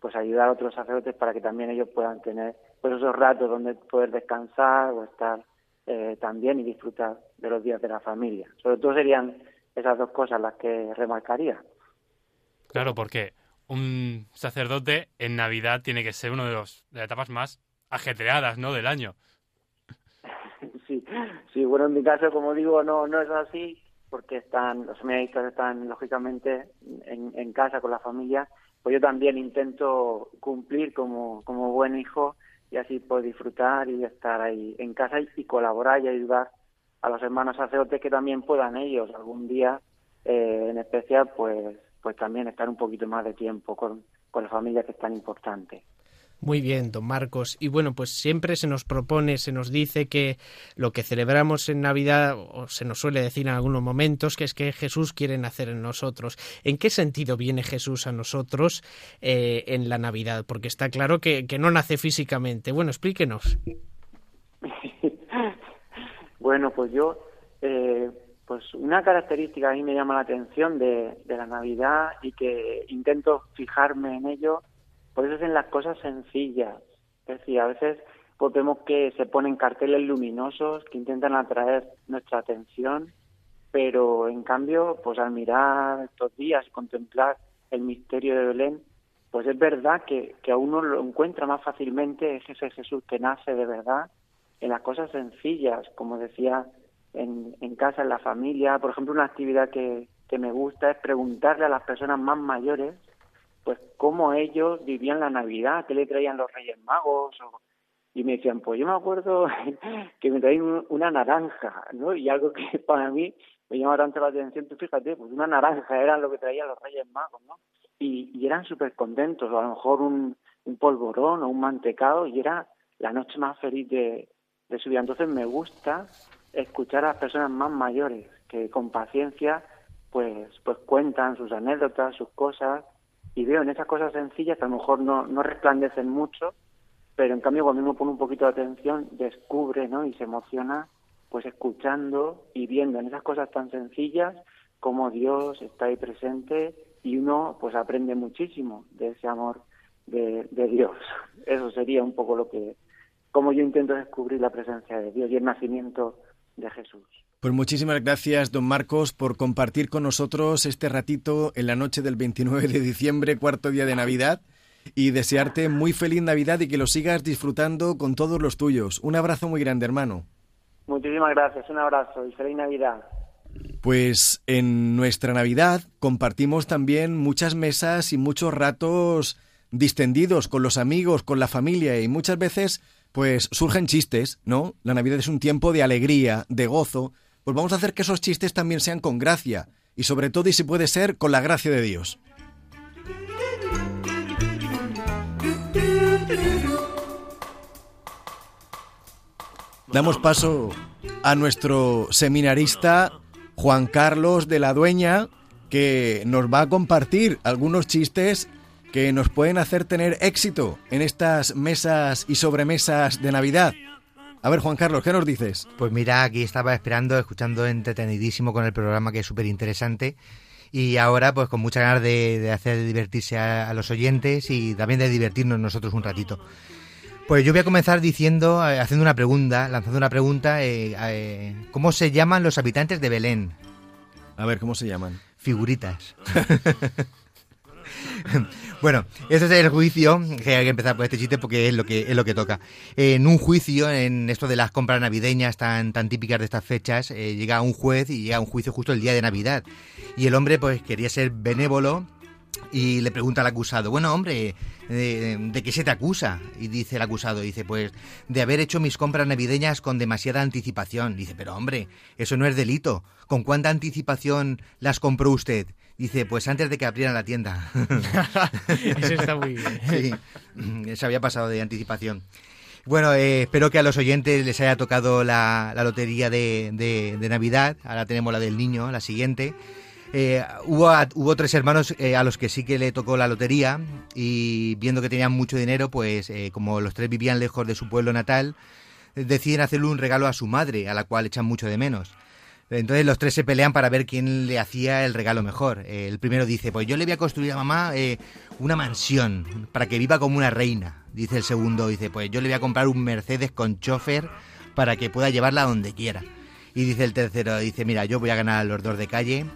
pues ayudar a otros sacerdotes para que también ellos puedan tener pues esos ratos donde poder descansar o estar eh, también y disfrutar de los días de la familia. Sobre todo serían esas dos cosas las que remarcaría. Claro, porque un sacerdote en Navidad tiene que ser una de, los, de las etapas más ajetreadas ¿no? del año. Sí, sí, bueno, en mi caso, como digo, no, no es así, porque están los seminaristas están lógicamente en, casa con la familia, pues yo también intento cumplir como, como buen hijo y así poder disfrutar y estar ahí en casa y, colaborar y ayudar a los hermanos sacerdotes que también puedan ellos algún día eh, en especial pues pues también estar un poquito más de tiempo con, con la familia que es tan importante. Muy bien, don Marcos. Y bueno, pues siempre se nos propone, se nos dice que lo que celebramos en Navidad, o se nos suele decir en algunos momentos, que es que Jesús quiere nacer en nosotros. ¿En qué sentido viene Jesús a nosotros eh, en la Navidad? Porque está claro que, no nace físicamente. Bueno, explíquenos. bueno, pues yo eh, pues una característica a mí me llama la atención de, la Navidad y que intento fijarme en ello, por eso es en las cosas sencillas. Es decir, a veces pues vemos que se ponen carteles luminosos que intentan atraer nuestra atención, pero en cambio, pues al mirar estos días y contemplar el misterio de Belén, pues es verdad que, que a uno lo encuentra más fácilmente ese Jesús que nace de verdad en las cosas sencillas, como decía en, en casa, en la familia. Por ejemplo, una actividad que, que me gusta es preguntarle a las personas más mayores pues cómo ellos vivían la Navidad, qué le traían los Reyes Magos, y me decían, pues yo me acuerdo que me traían una naranja, ¿no? Y algo que para mí me llama tanto la atención, tú fíjate, pues una naranja era lo que traían los Reyes Magos, ¿no? Y, y eran súper contentos, o a lo mejor un, un polvorón o un mantecado, y era la noche más feliz de, de su vida. Entonces me gusta escuchar a las personas más mayores que con paciencia pues pues cuentan sus anécdotas, sus cosas y veo en esas cosas sencillas que a lo mejor no, no resplandecen mucho, pero en cambio cuando uno pone un poquito de atención descubre ¿no? y se emociona pues escuchando y viendo en esas cosas tan sencillas cómo Dios está ahí presente y uno pues aprende muchísimo de ese amor de, de Dios. Eso sería un poco lo que, como yo intento descubrir la presencia de Dios y el nacimiento de Jesús. Pues muchísimas gracias, don Marcos, por compartir con nosotros este ratito en la noche del 29 de diciembre, cuarto día de Navidad, y desearte muy feliz Navidad y que lo sigas disfrutando con todos los tuyos. Un abrazo muy grande, hermano. Muchísimas gracias, un abrazo y feliz Navidad. Pues en nuestra Navidad compartimos también muchas mesas y muchos ratos distendidos con los amigos, con la familia y muchas veces pues surgen chistes, ¿no? La Navidad es un tiempo de alegría, de gozo, pues vamos a hacer que esos chistes también sean con gracia y sobre todo y si puede ser con la gracia de Dios. Damos paso a nuestro seminarista Juan Carlos de la Dueña, que nos va a compartir algunos chistes que nos pueden hacer tener éxito en estas mesas y sobremesas de Navidad. A ver, Juan Carlos, ¿qué nos dices? Pues mira, aquí estaba esperando, escuchando entretenidísimo con el programa que es súper interesante. Y ahora, pues con muchas ganas de, hacer divertirse a, los oyentes y también de divertirnos nosotros un ratito. Pues yo voy a comenzar diciendo, eh, haciendo una pregunta, lanzando una pregunta. Eh, eh, ¿Cómo se llaman los habitantes de Belén? A ver, ¿cómo se llaman? Figuritas. bueno, ese es el juicio, que hay que empezar por este chiste porque es lo que, es lo que toca. En un juicio, en esto de las compras navideñas tan, tan típicas de estas fechas, eh, llega un juez y llega un juicio justo el día de Navidad. Y el hombre pues quería ser benévolo y le pregunta al acusado, bueno hombre, ¿de, qué se te acusa? Y dice el acusado, dice, pues de haber hecho mis compras navideñas con demasiada anticipación. Dice, pero hombre, eso no es delito. ¿Con cuánta anticipación las compró usted? Dice, pues antes de que abrieran la tienda. Eso está muy bien. Sí, se había pasado de anticipación. Bueno, eh, espero que a los oyentes les haya tocado la, lotería de, de, Navidad. Ahora tenemos la del niño, la siguiente. Eh, hubo, hubo tres hermanos eh, a los que sí que le tocó la lotería y viendo que tenían mucho dinero, pues como los tres vivían lejos de su pueblo natal, deciden hacerle un regalo a su madre, a la cual echan mucho de menos. Entonces los tres se pelean para ver quién le hacía el regalo mejor. Eh, el primero dice, pues yo le voy a construir a mamá eh, una mansión para que viva como una reina. Dice el segundo, dice, pues yo le voy a comprar un Mercedes con chofer para que pueda llevarla donde quiera. Y dice el tercero, dice, mira, yo voy a ganar los dos de calle.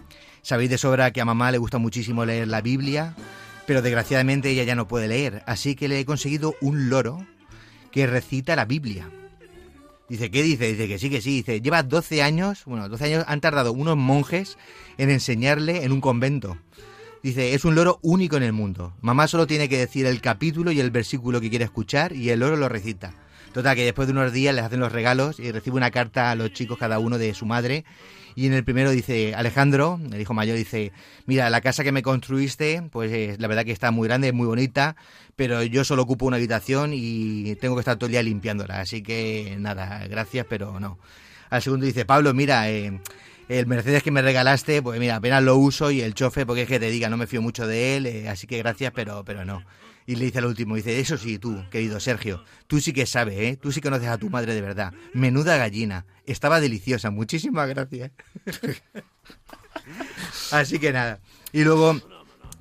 Sabéis de sobra que a mamá le gusta muchísimo leer la Biblia, pero desgraciadamente ella ya no puede leer. Así que le he conseguido un loro que recita la Biblia. Dice, ¿qué dice? Dice que sí, que sí. Dice, lleva 12 años, bueno, 12 años han tardado unos monjes en enseñarle en un convento. Dice, es un loro único en el mundo. Mamá solo tiene que decir el capítulo y el versículo que quiere escuchar y el loro lo recita. Total, que después de unos días les hacen los regalos y recibe una carta a los chicos, cada uno de su madre. Y en el primero dice, Alejandro, el hijo mayor, dice, mira, la casa que me construiste, pues eh, la verdad que está muy grande, muy bonita, pero yo solo ocupo una habitación y tengo que estar todo el día limpiándola. Así que nada, gracias, pero no. Al segundo dice, Pablo, mira, eh, el Mercedes que me regalaste, pues mira, apenas lo uso y el chofe, porque es que te diga, no me fío mucho de él, eh, así que gracias, pero, pero no. Y le dice al último, dice, eso sí, tú, querido Sergio, tú sí que sabes, ¿eh? Tú sí conoces a tu madre de verdad. Menuda gallina. Estaba deliciosa. Muchísimas gracias. Así que nada. Y luego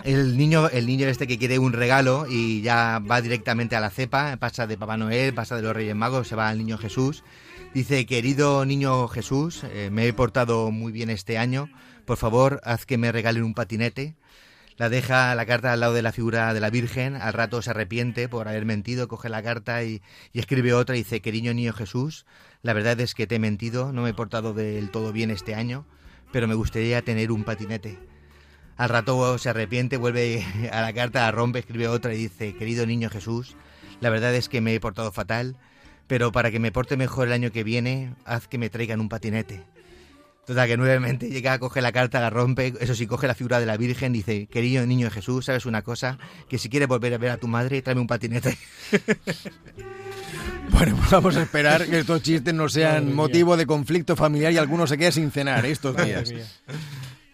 el niño, el niño este que quiere un regalo y ya va directamente a la cepa, pasa de Papá Noel, pasa de los Reyes Magos, se va al niño Jesús. Dice, querido niño Jesús, eh, me he portado muy bien este año. Por favor, haz que me regalen un patinete la deja la carta al lado de la figura de la Virgen, al rato se arrepiente por haber mentido, coge la carta y, escribe otra y dice, querido niño Jesús, la verdad es que te he mentido, no me he portado del todo bien este año, pero me gustaría tener un patinete. Al rato se arrepiente, vuelve a la carta, rompe, escribe otra y dice, querido niño Jesús, la verdad es que me he portado fatal, pero para que me porte mejor el año que viene, haz que me traigan un patinete. Total, que nuevamente llega, coge la carta, la rompe, eso sí, coge la figura de la Virgen, dice, querido niño de Jesús, ¿sabes una cosa? Que si quieres volver a ver a tu madre, tráeme un patinete. Bueno, pues vamos a esperar que estos chistes no sean motivo de conflicto familiar y alguno se quede sin cenar estos días.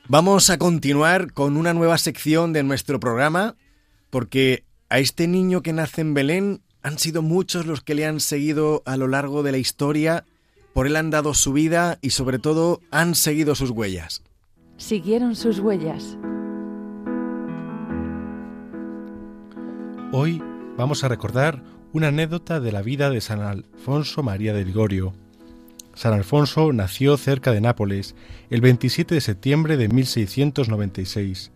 Vamos a continuar con una nueva sección de nuestro programa, porque a este niño que nace en Belén han sido muchos los que le han seguido a lo largo de la historia por él han dado su vida y sobre todo han seguido sus huellas. Siguieron sus huellas. Hoy vamos a recordar una anécdota de la vida de San Alfonso María de Ligorio. San Alfonso nació cerca de Nápoles el 27 de septiembre de 1696.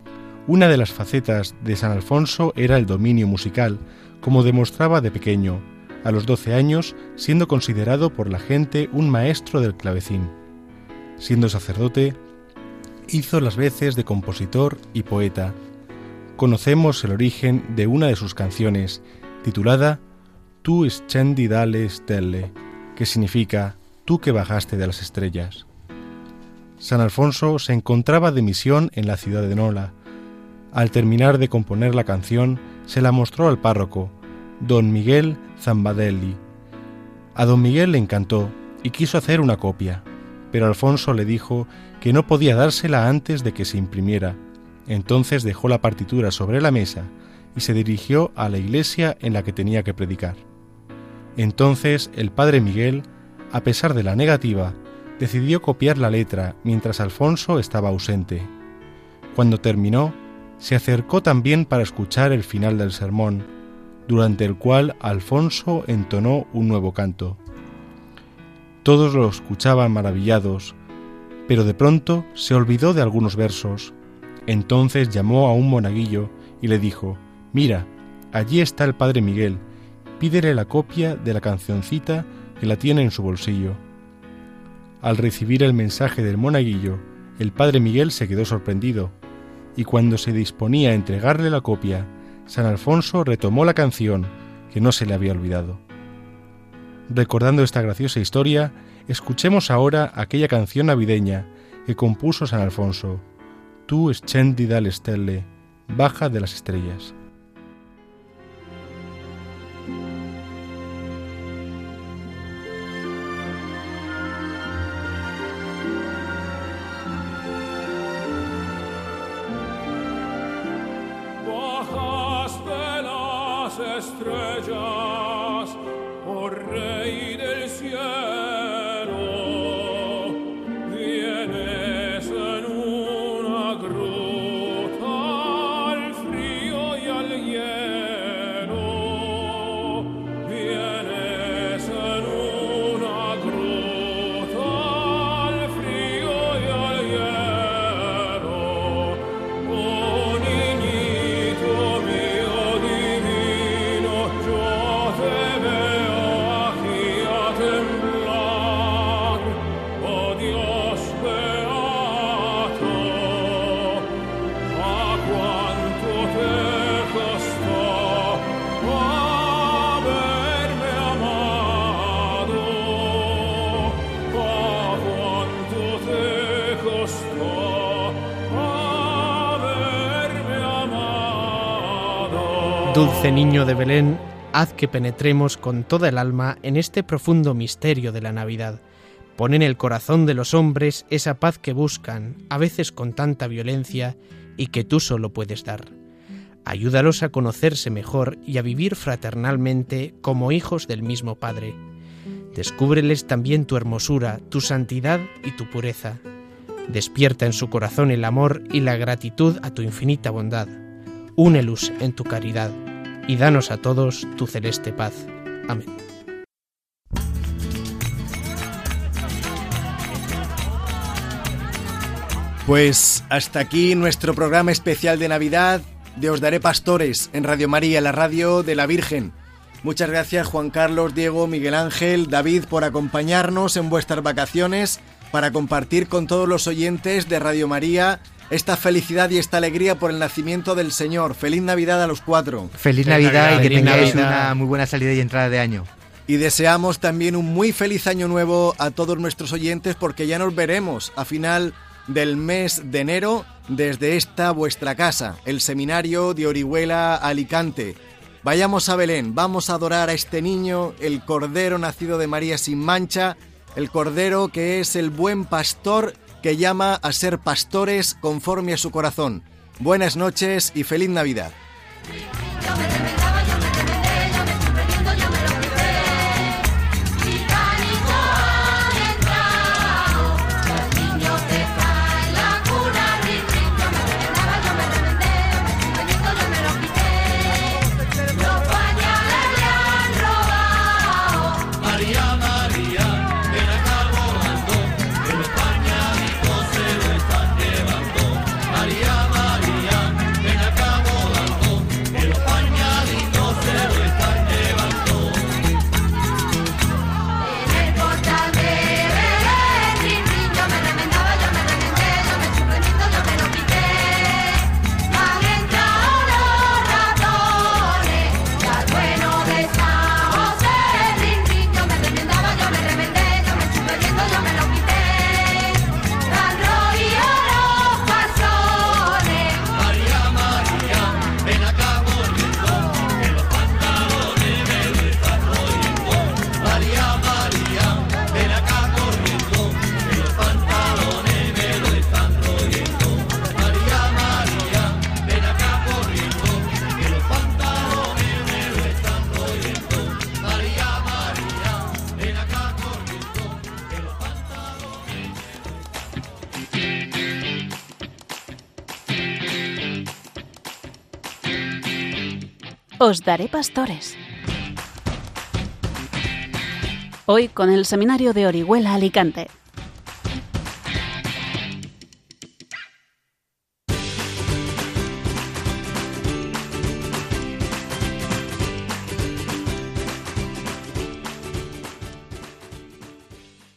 Una de las facetas de San Alfonso era el dominio musical, como demostraba de pequeño, a los 12 años siendo considerado por la gente un maestro del clavecín. Siendo sacerdote, hizo las veces de compositor y poeta. Conocemos el origen de una de sus canciones, titulada Tu scendi dalle stelle, que significa Tú que bajaste de las estrellas. San Alfonso se encontraba de misión en la ciudad de Nola. Al terminar de componer la canción, se la mostró al párroco, don Miguel Zambadelli. A don Miguel le encantó y quiso hacer una copia, pero Alfonso le dijo que no podía dársela antes de que se imprimiera. Entonces dejó la partitura sobre la mesa y se dirigió a la iglesia en la que tenía que predicar. Entonces el padre Miguel, a pesar de la negativa, decidió copiar la letra mientras Alfonso estaba ausente. Cuando terminó, se acercó también para escuchar el final del sermón, durante el cual Alfonso entonó un nuevo canto. Todos lo escuchaban maravillados, pero de pronto se olvidó de algunos versos. Entonces llamó a un monaguillo y le dijo, Mira, allí está el padre Miguel, pídele la copia de la cancioncita que la tiene en su bolsillo. Al recibir el mensaje del monaguillo, el padre Miguel se quedó sorprendido, y cuando se disponía a entregarle la copia, San Alfonso retomó la canción que no se le había olvidado. Recordando esta graciosa historia, escuchemos ahora aquella canción navideña que compuso San Alfonso, Tu scendi dalle stelle, baja de las estrellas. Dulce niño de Belén, haz que penetremos con toda el alma en este profundo misterio de la Navidad. Pon en el corazón de los hombres esa paz que buscan, a veces con tanta violencia, y que tú solo puedes dar. Ayúdalos a conocerse mejor y a vivir fraternalmente como hijos del mismo Padre. Descúbreles también tu hermosura, tu santidad y tu pureza. Despierta en su corazón el amor y la gratitud a tu infinita bondad. Únelos en tu caridad y danos a todos tu celeste paz. Amén. Pues hasta aquí nuestro programa especial de Navidad de Os Daré Pastores en Radio María, la radio de la Virgen. Muchas gracias Juan Carlos, Diego, Miguel Ángel, David por acompañarnos en vuestras vacaciones para compartir con todos los oyentes de Radio María esta felicidad y esta alegría por el nacimiento del Señor. Feliz Navidad a los cuatro. Feliz Navidad, y que tengáis una muy buena salida y entrada de año. Y deseamos también un muy feliz año nuevo a todos nuestros oyentes porque ya nos veremos a final del mes de enero desde esta vuestra casa, el seminario de Orihuela Alicante. Vayamos a Belén, vamos a adorar a este niño, el Cordero nacido de María sin mancha, el Cordero que es el buen pastor que llama a ser pastores conforme a su corazón. Buenas noches y feliz Navidad. Os daré pastores. Hoy con el Seminario de Orihuela Alicante.